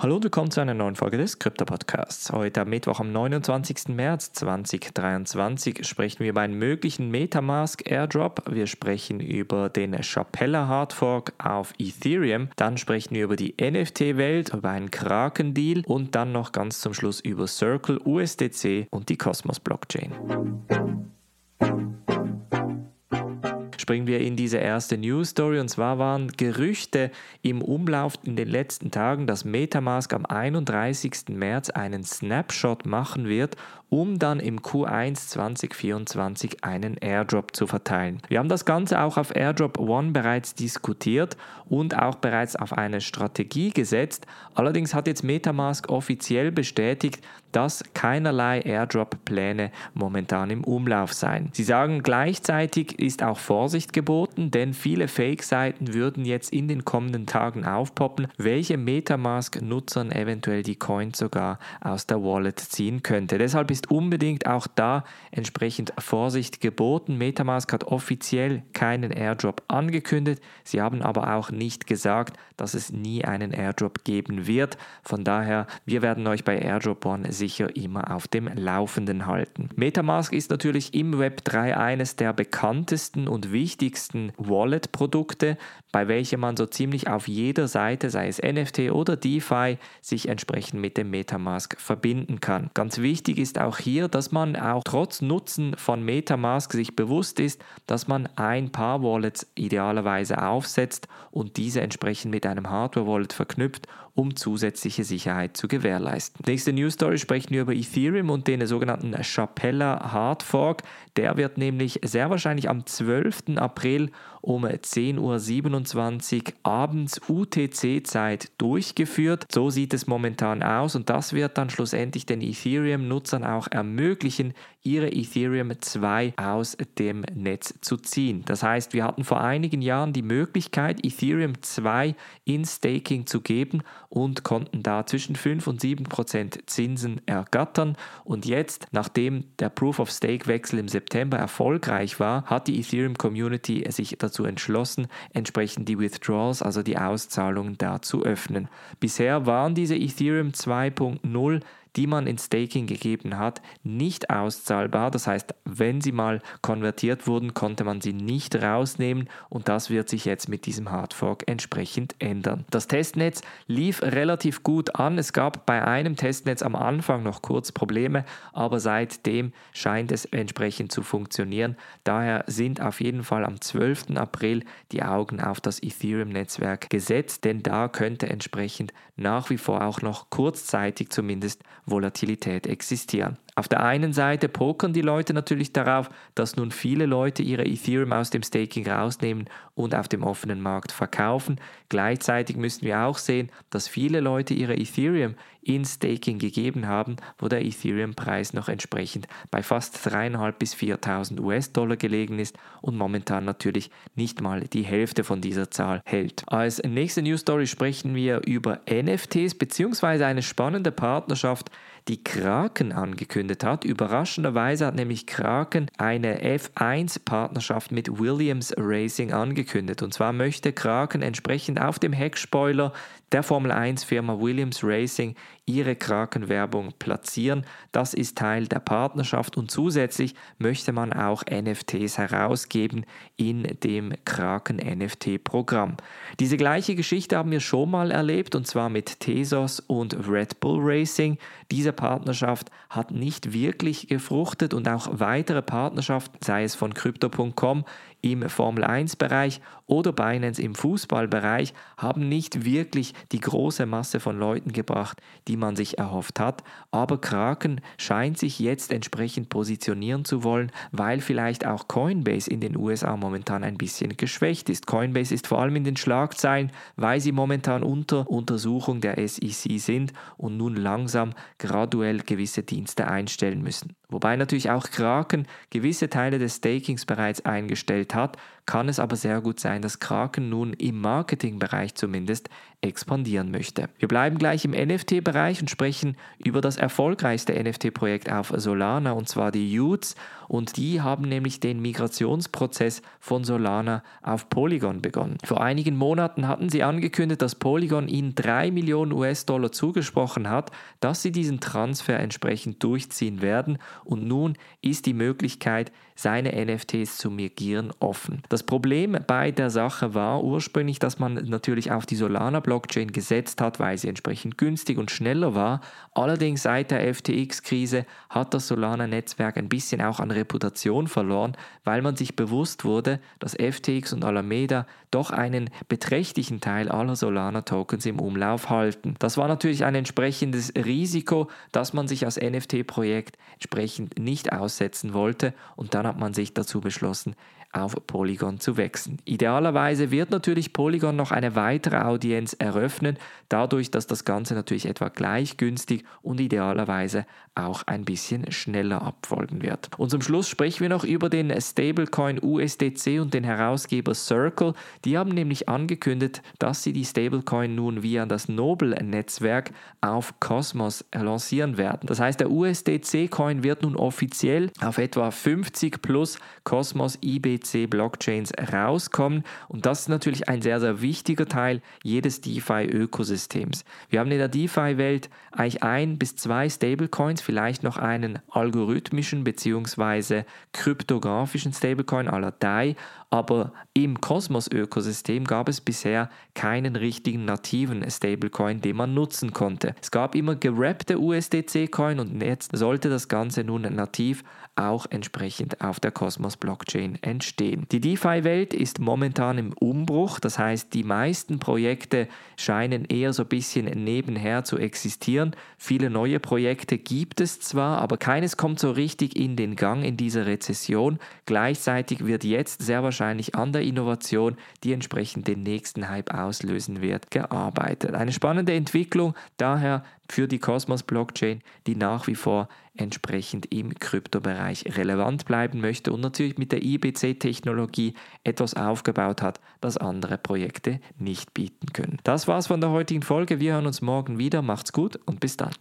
Hallo und willkommen zu einer neuen Folge des Krypto Podcasts. Heute am Mittwoch, am 29. März 2023, sprechen wir über einen möglichen Metamask Airdrop. Wir sprechen über den Chapella Hardfork auf Ethereum. Dann sprechen wir über die NFT-Welt, über einen Kraken-Deal und dann noch ganz zum Schluss über Circle, USDC und die Cosmos Blockchain springen wir in diese erste News Story. Und zwar waren Gerüchte im Umlauf in den letzten Tagen, dass Metamask am 31. März einen Snapshot machen wird um dann im Q1 2024 einen Airdrop zu verteilen. Wir haben das Ganze auch auf Airdrop One bereits diskutiert und auch bereits auf eine Strategie gesetzt. Allerdings hat jetzt Metamask offiziell bestätigt, dass keinerlei Airdrop-Pläne momentan im Umlauf seien. Sie sagen gleichzeitig ist auch Vorsicht geboten, denn viele Fake-Seiten würden jetzt in den kommenden Tagen aufpoppen, welche Metamask-Nutzern eventuell die Coins sogar aus der Wallet ziehen könnte. Deshalb ist ist unbedingt auch da entsprechend Vorsicht geboten. Metamask hat offiziell keinen Airdrop angekündigt. Sie haben aber auch nicht gesagt, dass es nie einen Airdrop geben wird. Von daher, wir werden euch bei Airdrop One sicher immer auf dem Laufenden halten. Metamask ist natürlich im Web 3 eines der bekanntesten und wichtigsten Wallet-Produkte, bei welchem man so ziemlich auf jeder Seite, sei es NFT oder DeFi, sich entsprechend mit dem Metamask verbinden kann. Ganz wichtig ist auch auch hier, dass man auch trotz Nutzen von Metamask sich bewusst ist, dass man ein paar Wallets idealerweise aufsetzt und diese entsprechend mit einem Hardware-Wallet verknüpft, um zusätzliche Sicherheit zu gewährleisten. Nächste News Story sprechen wir über Ethereum und den sogenannten Chapella Hard Fork. Der wird nämlich sehr wahrscheinlich am 12. April um 10.27 Uhr abends UTC-Zeit durchgeführt. So sieht es momentan aus und das wird dann schlussendlich den Ethereum-Nutzern auch ermöglichen, ihre Ethereum 2 aus dem Netz zu ziehen. Das heißt, wir hatten vor einigen Jahren die Möglichkeit, Ethereum 2 in Staking zu geben und konnten da zwischen 5 und 7 Prozent Zinsen ergattern. Und jetzt, nachdem der Proof of Stake Wechsel im September erfolgreich war, hat die Ethereum Community sich dazu entschlossen, entsprechend die Withdrawals, also die Auszahlungen da zu öffnen. Bisher waren diese Ethereum 2.0 die man in Staking gegeben hat, nicht auszahlbar. Das heißt, wenn sie mal konvertiert wurden, konnte man sie nicht rausnehmen und das wird sich jetzt mit diesem Hardfork entsprechend ändern. Das Testnetz lief relativ gut an. Es gab bei einem Testnetz am Anfang noch kurz Probleme, aber seitdem scheint es entsprechend zu funktionieren. Daher sind auf jeden Fall am 12. April die Augen auf das Ethereum-Netzwerk gesetzt, denn da könnte entsprechend nach wie vor auch noch kurzzeitig zumindest Volatilität existieren. Auf der einen Seite pokern die Leute natürlich darauf, dass nun viele Leute ihre Ethereum aus dem Staking rausnehmen und auf dem offenen Markt verkaufen. Gleichzeitig müssen wir auch sehen, dass viele Leute ihre Ethereum in Staking gegeben haben, wo der Ethereum-Preis noch entsprechend bei fast 3.500 bis 4.000 US-Dollar gelegen ist und momentan natürlich nicht mal die Hälfte von dieser Zahl hält. Als nächste News Story sprechen wir über NFTs bzw. eine spannende Partnerschaft, die Kraken angekündigt hat. Überraschenderweise hat nämlich Kraken eine F1-Partnerschaft mit Williams Racing angekündigt. Und zwar möchte Kraken entsprechend auf dem Heckspoiler der Formel 1-Firma Williams Racing ihre Kraken-Werbung platzieren. Das ist Teil der Partnerschaft und zusätzlich möchte man auch NFTs herausgeben in dem Kraken NFT-Programm. Diese gleiche Geschichte haben wir schon mal erlebt und zwar mit Tesos und Red Bull Racing. Diese Partnerschaft hat nicht wirklich gefruchtet und auch weitere Partnerschaften, sei es von Crypto.com im Formel 1-Bereich oder Binance im Fußballbereich, haben nicht wirklich die große Masse von Leuten gebracht, die man sich erhofft hat. Aber Kraken scheint sich jetzt entsprechend positionieren zu wollen, weil vielleicht auch Coinbase in den USA momentan ein bisschen geschwächt ist. Coinbase ist vor allem in den Schlagzeilen, weil sie momentan unter Untersuchung der SEC sind und nun langsam graduell gewisse Dienste einstellen müssen. Wobei natürlich auch Kraken gewisse Teile des Stakings bereits eingestellt hat, kann es aber sehr gut sein, dass Kraken nun im Marketingbereich zumindest expandieren möchte. Wir bleiben gleich im NFT-Bereich und sprechen über das erfolgreichste NFT-Projekt auf Solana und zwar die Utes und die haben nämlich den Migrationsprozess von Solana auf Polygon begonnen. Vor einigen Monaten hatten sie angekündigt, dass Polygon ihnen 3 Millionen US-Dollar zugesprochen hat, dass sie diesen Transfer entsprechend durchziehen werden und nun ist die Möglichkeit, seine NFTs zu migrieren offen. Das Problem bei der Sache war ursprünglich, dass man natürlich auf die Solana-Blockchain gesetzt hat, weil sie entsprechend günstig und schneller war. Allerdings seit der FTX-Krise hat das Solana-Netzwerk ein bisschen auch an Reputation verloren, weil man sich bewusst wurde, dass FTX und Alameda doch einen beträchtlichen Teil aller Solana-Tokens im Umlauf halten. Das war natürlich ein entsprechendes Risiko, das man sich als NFT-Projekt entsprechend nicht aussetzen wollte und dann hat man sich dazu beschlossen, auf Polygon zu wechseln. Idealerweise wird natürlich Polygon noch eine weitere Audienz eröffnen, dadurch, dass das Ganze natürlich etwa gleich günstig und idealerweise auch ein bisschen schneller abfolgen wird. Und zum Schluss sprechen wir noch über den Stablecoin USDC und den Herausgeber Circle. Die haben nämlich angekündigt, dass sie die Stablecoin nun via das Noble-Netzwerk auf Cosmos lancieren werden. Das heißt, der USDC-Coin wird nun offiziell auf etwa 50 plus Cosmos IBC Blockchains rauskommen. Und das ist natürlich ein sehr, sehr wichtiger Teil jedes DeFi-Ökosystems. Wir haben in der DeFi-Welt eigentlich ein bis zwei Stablecoins vielleicht noch einen algorithmischen bzw. kryptografischen Stablecoin la DAI, aber im Kosmos-Ökosystem gab es bisher keinen richtigen nativen Stablecoin, den man nutzen konnte. Es gab immer gerappte USDC-Coin und jetzt sollte das Ganze nun nativ auch entsprechend auf der Cosmos-Blockchain entstehen. Die DeFi-Welt ist momentan im Umbruch, das heißt, die meisten Projekte scheinen eher so ein bisschen nebenher zu existieren. Viele neue Projekte gibt es zwar, aber keines kommt so richtig in den Gang in dieser Rezession. Gleichzeitig wird jetzt sehr wahrscheinlich an der Innovation, die entsprechend den nächsten Hype auslösen wird, gearbeitet. Eine spannende Entwicklung daher für die Cosmos Blockchain, die nach wie vor entsprechend im Kryptobereich relevant bleiben möchte und natürlich mit der IBC-Technologie etwas aufgebaut hat, das andere Projekte nicht bieten können. Das war's von der heutigen Folge. Wir hören uns morgen wieder. Macht's gut und bis dann.